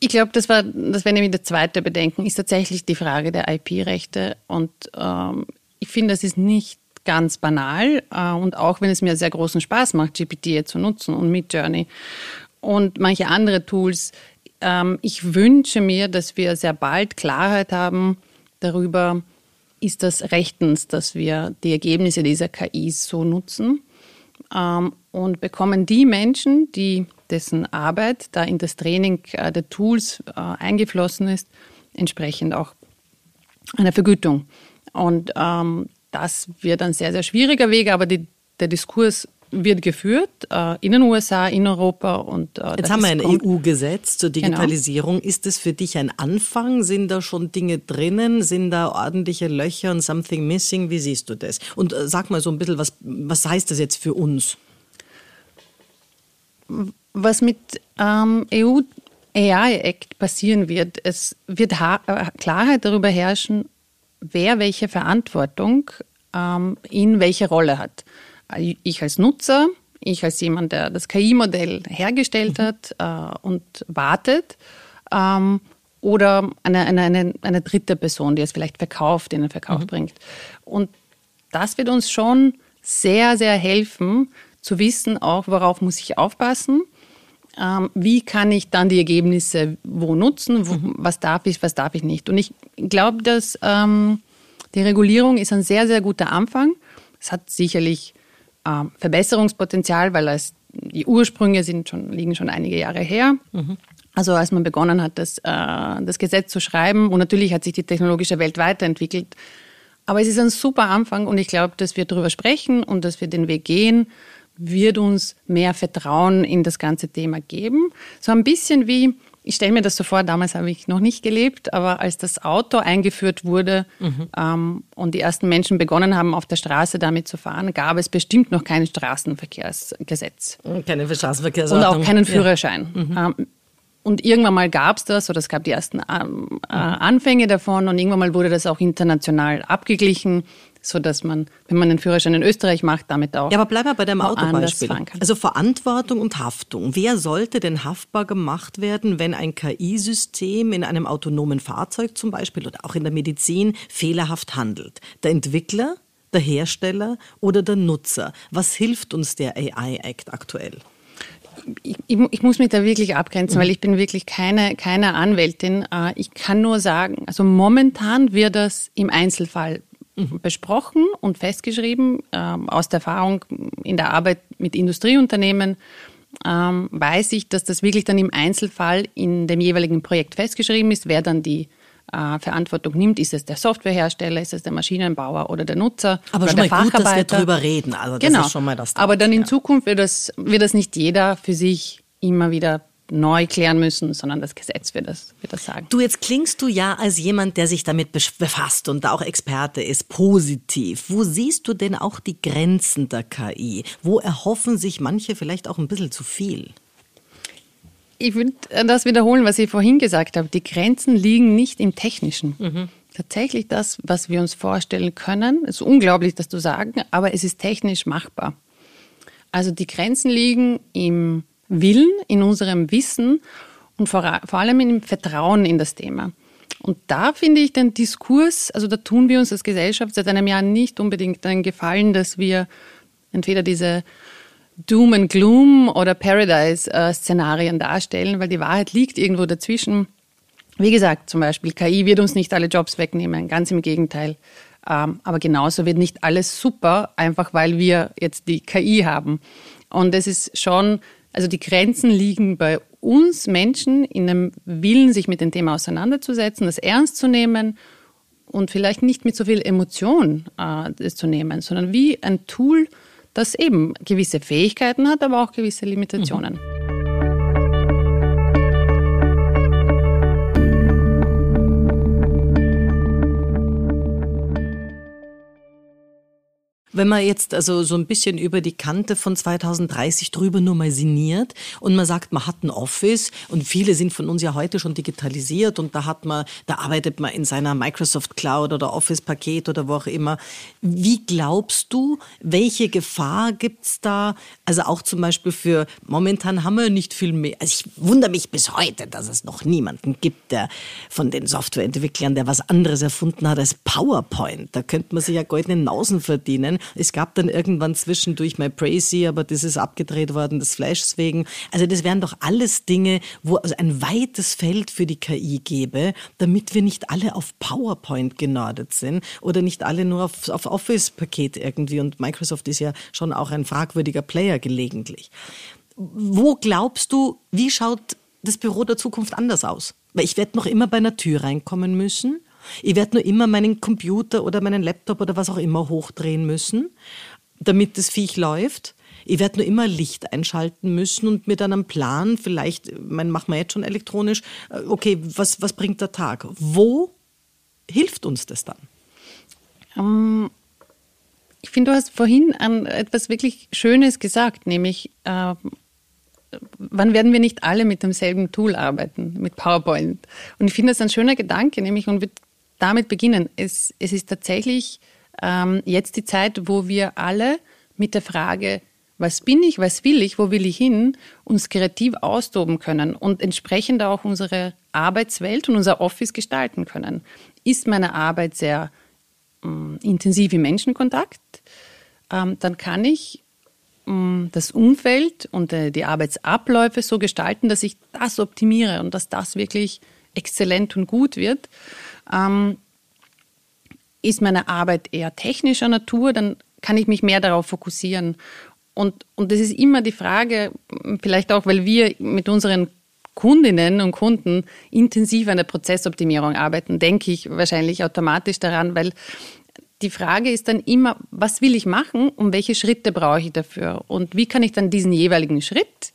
Speaker 2: Ich glaube, das war, das wäre nämlich der zweite Bedenken, ist tatsächlich die Frage der IP-Rechte. Und ähm, ich finde, das ist nicht ganz banal äh, und auch wenn es mir sehr großen Spaß macht, GPT zu nutzen und Midjourney und manche andere Tools, ähm, ich wünsche mir, dass wir sehr bald Klarheit haben darüber, ist das rechtens, dass wir die Ergebnisse dieser KIs so nutzen ähm, und bekommen die Menschen, die dessen Arbeit da in das Training äh, der Tools äh, eingeflossen ist, entsprechend auch eine Vergütung. Und ähm, das wird ein sehr, sehr schwieriger Weg, aber die, der Diskurs wird geführt äh, in den USA, in Europa und
Speaker 1: äh, jetzt haben wir ein EU-Gesetz zur genau. Digitalisierung. Genau. Ist das für dich ein Anfang? Sind da schon Dinge drinnen? Sind da ordentliche Löcher und something missing? Wie siehst du das? Und äh, sag mal so ein bisschen, was, was heißt das jetzt für uns?
Speaker 2: Was mit ähm, EU AI Act passieren wird, es wird äh, Klarheit darüber herrschen, wer welche Verantwortung ähm, in welche Rolle hat. Ich als Nutzer, ich als jemand, der das KI-Modell hergestellt hat äh, und wartet, ähm, oder eine, eine, eine, eine, dritte Person, die es vielleicht verkauft, in den Verkauf mhm. bringt. Und das wird uns schon sehr, sehr helfen, zu wissen, auch worauf muss ich aufpassen wie kann ich dann die Ergebnisse wo nutzen, wo, mhm. was darf ich, was darf ich nicht. Und ich glaube, dass ähm, die Regulierung ist ein sehr, sehr guter Anfang. Es hat sicherlich ähm, Verbesserungspotenzial, weil es, die Ursprünge sind schon, liegen schon einige Jahre her. Mhm. Also als man begonnen hat, das, äh, das Gesetz zu schreiben. Und natürlich hat sich die technologische Welt weiterentwickelt. Aber es ist ein super Anfang und ich glaube, dass wir darüber sprechen und dass wir den Weg gehen wird uns mehr Vertrauen in das ganze Thema geben. So ein bisschen wie, ich stelle mir das so vor, damals habe ich noch nicht gelebt, aber als das Auto eingeführt wurde mhm. ähm, und die ersten Menschen begonnen haben, auf der Straße damit zu fahren, gab es bestimmt noch kein Straßenverkehrsgesetz.
Speaker 1: Keine Straßenverkehrsordnung.
Speaker 2: Und auch keinen Führerschein. Ja. Mhm. Ähm, und irgendwann mal gab es das, oder es gab die ersten ähm, äh, Anfänge davon und irgendwann mal wurde das auch international abgeglichen so dass man, wenn man den Führerschein in Österreich macht, damit auch.
Speaker 1: Ja, aber bleib mal bei deinem Autobeispiel. Also Verantwortung und Haftung. Wer sollte denn haftbar gemacht werden, wenn ein KI-System in einem autonomen Fahrzeug zum Beispiel oder auch in der Medizin fehlerhaft handelt? Der Entwickler, der Hersteller oder der Nutzer? Was hilft uns der AI-Act aktuell?
Speaker 2: Ich, ich, ich, muss mich da wirklich abgrenzen, weil ich bin wirklich keine, keine Anwältin. Äh, ich kann nur sagen, also momentan wird das im Einzelfall Mhm. besprochen und festgeschrieben. Ähm, aus der Erfahrung in der Arbeit mit Industrieunternehmen ähm, weiß ich, dass das wirklich dann im Einzelfall in dem jeweiligen Projekt festgeschrieben ist, wer dann die äh, Verantwortung nimmt. Ist es der Softwarehersteller, ist es der Maschinenbauer oder der Nutzer
Speaker 1: Aber
Speaker 2: oder
Speaker 1: schon
Speaker 2: der
Speaker 1: mal gut, dass wir darüber reden. Also das
Speaker 2: genau.
Speaker 1: ist schon mal das.
Speaker 2: Aber dann in ja. Zukunft wird das, wird das nicht jeder für sich immer wieder neu klären müssen, sondern das Gesetz wird das, wird das sagen.
Speaker 1: Du, jetzt klingst du ja als jemand, der sich damit befasst und da auch Experte ist, positiv. Wo siehst du denn auch die Grenzen der KI? Wo erhoffen sich manche vielleicht auch ein bisschen zu viel?
Speaker 2: Ich würde das wiederholen, was ich vorhin gesagt habe. Die Grenzen liegen nicht im Technischen. Mhm. Tatsächlich das, was wir uns vorstellen können, ist unglaublich, das zu sagen, aber es ist technisch machbar. Also die Grenzen liegen im Willen, in unserem Wissen und vor, vor allem im Vertrauen in das Thema. Und da finde ich den Diskurs, also da tun wir uns als Gesellschaft seit einem Jahr nicht unbedingt einen Gefallen, dass wir entweder diese Doom and Gloom oder Paradise-Szenarien darstellen, weil die Wahrheit liegt irgendwo dazwischen. Wie gesagt, zum Beispiel KI wird uns nicht alle Jobs wegnehmen, ganz im Gegenteil. Ähm, aber genauso wird nicht alles super, einfach weil wir jetzt die KI haben. Und es ist schon also die Grenzen liegen bei uns Menschen in einem Willen, sich mit dem Thema auseinanderzusetzen, das ernst zu nehmen und vielleicht nicht mit so viel Emotion äh, das zu nehmen, sondern wie ein Tool, das eben gewisse Fähigkeiten hat, aber auch gewisse Limitationen. Mhm.
Speaker 1: Wenn man jetzt also so ein bisschen über die Kante von 2030 drüber nur mal sinniert und man sagt, man hat ein Office und viele sind von uns ja heute schon digitalisiert und da hat man, da arbeitet man in seiner Microsoft Cloud oder Office-Paket oder wo auch immer. Wie glaubst du, welche Gefahr gibt's da? Also auch zum Beispiel für, momentan haben wir nicht viel mehr. Also ich wundere mich bis heute, dass es noch niemanden gibt, der von den Softwareentwicklern, der was anderes erfunden hat als PowerPoint. Da könnte man sich ja goldene Nausen verdienen. Es gab dann irgendwann zwischendurch My Praisey, aber das ist abgedreht worden des Flashs wegen. Also das wären doch alles Dinge, wo es ein weites Feld für die KI gäbe, damit wir nicht alle auf PowerPoint genordet sind oder nicht alle nur auf, auf Office-Paket irgendwie. Und Microsoft ist ja schon auch ein fragwürdiger Player gelegentlich. Wo glaubst du, wie schaut das Büro der Zukunft anders aus? Weil ich werde noch immer bei einer Tür reinkommen müssen. Ich werde nur immer meinen Computer oder meinen Laptop oder was auch immer hochdrehen müssen, damit das Viech läuft. Ich werde nur immer Licht einschalten müssen und mit einem Plan, vielleicht, mein, machen wir jetzt schon elektronisch, äh, okay, was, was bringt der Tag? Wo hilft uns das dann?
Speaker 2: Um, ähm, ich finde, du hast vorhin an etwas wirklich Schönes gesagt, nämlich äh, wann werden wir nicht alle mit demselben Tool arbeiten, mit PowerPoint? Und ich finde das ein schöner Gedanke, nämlich und wir damit beginnen. Es, es ist tatsächlich ähm, jetzt die Zeit, wo wir alle mit der Frage, was bin ich, was will ich, wo will ich hin, uns kreativ austoben können und entsprechend auch unsere Arbeitswelt und unser Office gestalten können. Ist meine Arbeit sehr ähm, intensiv im Menschenkontakt, ähm, dann kann ich das Umfeld und äh, die Arbeitsabläufe so gestalten, dass ich das optimiere und dass das wirklich exzellent und gut wird. Ähm, ist meine Arbeit eher technischer Natur, dann kann ich mich mehr darauf fokussieren. Und, und das ist immer die Frage, vielleicht auch, weil wir mit unseren Kundinnen und Kunden intensiv an der Prozessoptimierung arbeiten, denke ich wahrscheinlich automatisch daran, weil die Frage ist dann immer, was will ich machen und welche Schritte brauche ich dafür? Und wie kann ich dann diesen jeweiligen Schritt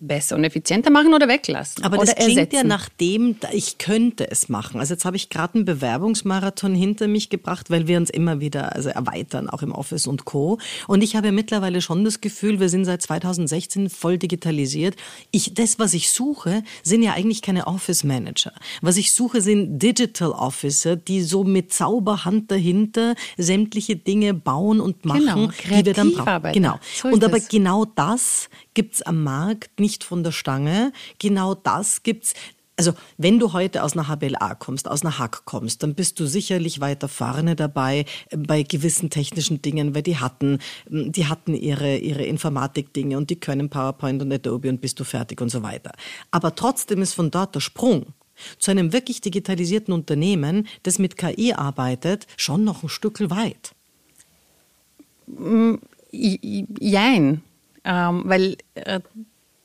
Speaker 2: besser und effizienter machen oder weglassen.
Speaker 1: Aber das klingt
Speaker 2: ersetzen.
Speaker 1: ja nach dem, ich könnte es machen. Also jetzt habe ich gerade einen Bewerbungsmarathon hinter mich gebracht, weil wir uns immer wieder also erweitern, auch im Office und Co. Und ich habe mittlerweile schon das Gefühl, wir sind seit 2016 voll digitalisiert. Ich, das, was ich suche, sind ja eigentlich keine Office Manager. Was ich suche, sind Digital Officer, die so mit Zauberhand dahinter sämtliche Dinge bauen und machen,
Speaker 2: genau,
Speaker 1: die wir dann brauchen. Genau.
Speaker 2: So
Speaker 1: und aber
Speaker 2: es.
Speaker 1: genau das gibt's am Markt nicht von der Stange. Genau das gibt's. Also, wenn du heute aus einer HBLA kommst, aus einer Hack kommst, dann bist du sicherlich weiter vorne dabei äh, bei gewissen technischen Dingen, weil die hatten, ähm, die hatten ihre, ihre Informatik-Dinge und die können PowerPoint und Adobe und bist du fertig und so weiter. Aber trotzdem ist von dort der Sprung zu einem wirklich digitalisierten Unternehmen, das mit KI arbeitet, schon noch ein Stück weit.
Speaker 2: Jein. Ähm, weil äh,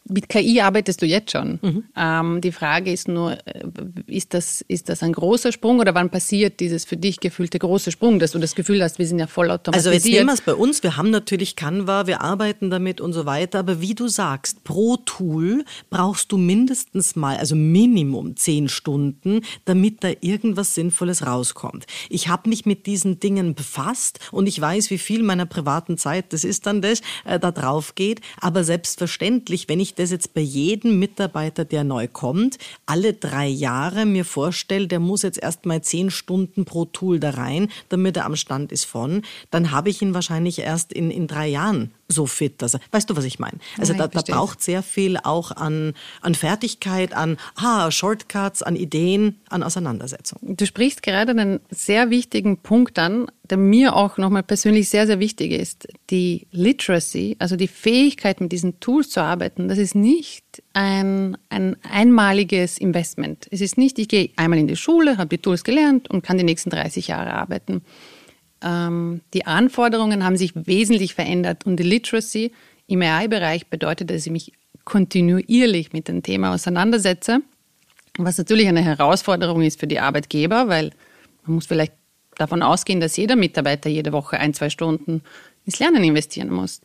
Speaker 2: mit KI arbeitest du jetzt schon. Mhm. Ähm, die Frage ist nur, äh, ist das, ist das ein großer Sprung oder wann passiert dieses für dich gefühlte große Sprung, dass du das Gefühl hast, wir sind ja voll automatisiert?
Speaker 1: Also jetzt nehmen wir es bei uns, wir haben natürlich Canva, wir arbeiten damit und so weiter, aber wie du sagst, pro Tool brauchst du mindestens mal, also Minimum zehn Stunden, damit da irgendwas Sinnvolles rauskommt. Ich habe mich mit diesen Dingen befasst und ich weiß, wie viel meiner privaten Zeit, das ist dann das, äh, da drauf geht, aber selbstverständlich, wenn ich das jetzt bei jedem Mitarbeiter, der neu kommt, alle drei Jahre mir vorstelle, der muss jetzt erst mal zehn Stunden pro Tool da rein, damit er am Stand ist von, dann habe ich ihn wahrscheinlich erst in, in drei Jahren so fit, dass er, weißt du, was ich meine? Also
Speaker 2: Ja,
Speaker 1: da, da braucht sehr viel auch an, an Fertigkeit, an ah, Shortcuts, an Ideen, an Auseinandersetzung.
Speaker 2: Du sprichst gerade einen sehr wichtigen Punkt an, der mir auch nochmal persönlich sehr, sehr wichtig ist. Die Literacy, also die Fähigkeit, mit diesen Tools zu arbeiten, das ist nicht ein, ein einmaliges Investment. Es ist nicht, ich gehe einmal in die Schule, habe die Tools gelernt und kann die nächsten 30 Jahre arbeiten. Ähm, die Anforderungen haben sich wesentlich verändert und die Literacy im AI-Bereich bedeutet, dass ich mich kontinuierlich mit dem Thema auseinandersetze, was natürlich eine Herausforderung ist für die Arbeitgeber, weil man muss vielleicht davon ausgehen, dass jeder Mitarbeiter jede Woche ein, zwei Stunden ins Lernen investieren muss.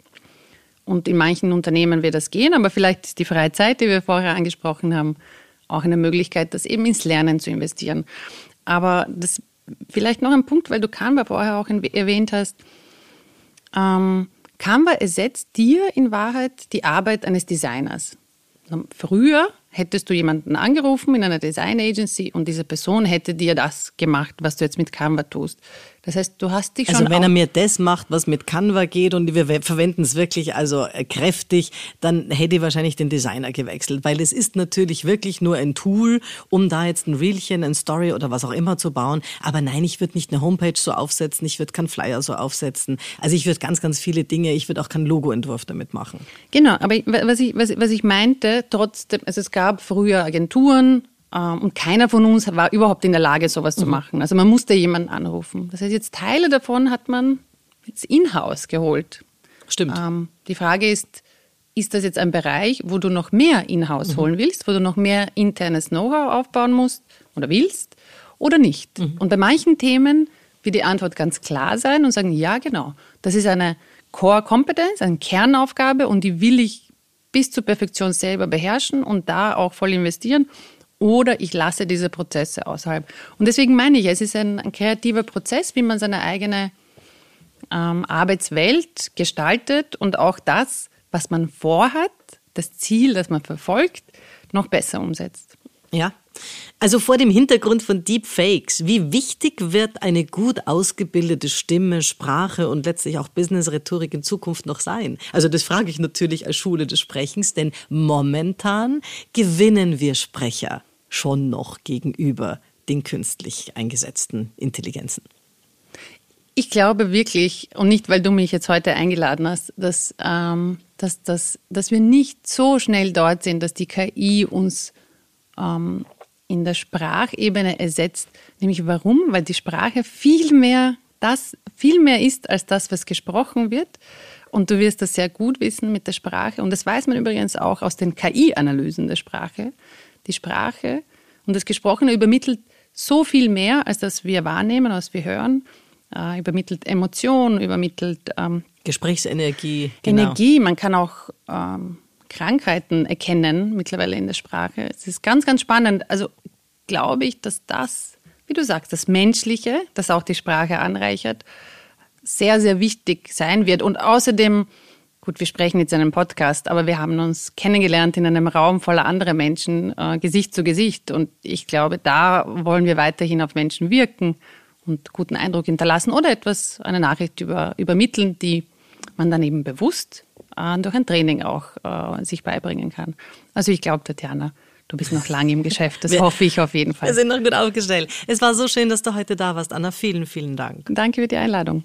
Speaker 2: Und in manchen Unternehmen wird das gehen, aber vielleicht ist die freie Zeit, die wir vorher angesprochen haben, auch eine Möglichkeit, das eben ins Lernen zu investieren. Aber das vielleicht noch ein Punkt, weil du Canva vorher auch erwähnt hast. Ähm, Canva ersetzt dir in Wahrheit die Arbeit eines Designers. Früher hättest du jemanden angerufen in einer Design Agency und diese Person hätte dir das gemacht, was du jetzt mit Canva tust. Das heißt, du hast dich schon.
Speaker 1: Also wenn er mir das macht, was mit Canva geht und wir we- verwenden es wirklich also äh, kräftig, dann hätte ich wahrscheinlich den Designer gewechselt, weil es ist natürlich wirklich nur ein Tool, um da jetzt ein Reelchen, ein Story oder was auch immer zu bauen. Aber nein, ich würde nicht eine Homepage so aufsetzen, ich würde keinen Flyer so aufsetzen. Also ich würde ganz, ganz viele Dinge, ich würde auch keinen Logoentwurf damit machen.
Speaker 2: Genau, aber was ich, was, was ich meinte, trotzdem, also es gab früher Agenturen und keiner von uns war überhaupt in der Lage, sowas zu machen. Also man musste jemanden anrufen. Das heißt, jetzt Teile davon hat man jetzt in-house geholt.
Speaker 1: Stimmt.
Speaker 2: Ähm, die Frage ist, ist das jetzt ein Bereich, wo du noch mehr in-house holen willst, wo du noch mehr internes Know-how aufbauen musst oder willst oder nicht? Und bei manchen Themen wird die Antwort ganz klar sein und sagen, ja, genau, das ist eine Core Competence, eine Kernaufgabe und die will ich bis zur Perfektion selber beherrschen und da auch voll investieren. Oder ich lasse diese Prozesse außerhalb. Und deswegen meine ich, es ist ein, ein kreativer Prozess, wie man seine eigene ähm, Arbeitswelt gestaltet und auch das, was man vorhat, das Ziel, das man verfolgt, noch besser umsetzt.
Speaker 1: Ja. Also vor dem Hintergrund von Deepfakes, wie wichtig wird eine gut ausgebildete Stimme, Sprache und letztlich auch Business-Rhetorik in Zukunft noch sein? Also das frage ich natürlich als Schule des Sprechens, denn momentan gewinnen wir Sprecher schon noch gegenüber den künstlich eingesetzten Intelligenzen.
Speaker 2: Ich glaube wirklich, und nicht, weil du mich jetzt heute eingeladen hast, dass, ähm, dass, dass, dass wir nicht so schnell dort sind, dass die KI uns ähm, in der Sprachebene ersetzt. Nämlich warum? Weil die Sprache viel mehr das viel mehr ist als das, was gesprochen wird. Und du wirst das sehr gut wissen mit der Sprache. Und das weiß man übrigens auch aus den KI-Analysen der Sprache. Die Sprache und das Gesprochene übermittelt so viel mehr, als das wir wahrnehmen, als wir hören. Äh, übermittelt Emotionen, übermittelt ähm,
Speaker 1: Gesprächsenergie.
Speaker 2: Genau. Energie. Man kann auch ähm, Krankheiten erkennen mittlerweile in der Sprache. Es ist ganz, ganz spannend. Also glaube ich, dass das, wie du sagst, das Menschliche, das auch die Sprache anreichert, sehr, sehr wichtig sein wird. Und außerdem, gut, wir sprechen jetzt in einem Podcast, aber wir haben uns kennengelernt in einem Raum voller anderer Menschen, äh, Gesicht zu Gesicht. Und ich glaube, da wollen wir weiterhin auf Menschen wirken und guten Eindruck hinterlassen oder etwas, eine Nachricht über, übermitteln, die man dann eben bewusst äh, durch ein Training auch äh, sich beibringen kann. Also ich glaube, Tatjana, du bist noch lange im Geschäft. Das wir, hoffe ich auf jeden Fall.
Speaker 1: Wir sind noch gut aufgestellt. Es war so schön, dass du heute da warst, Anna. Vielen, vielen Dank.
Speaker 2: Danke für die Einladung.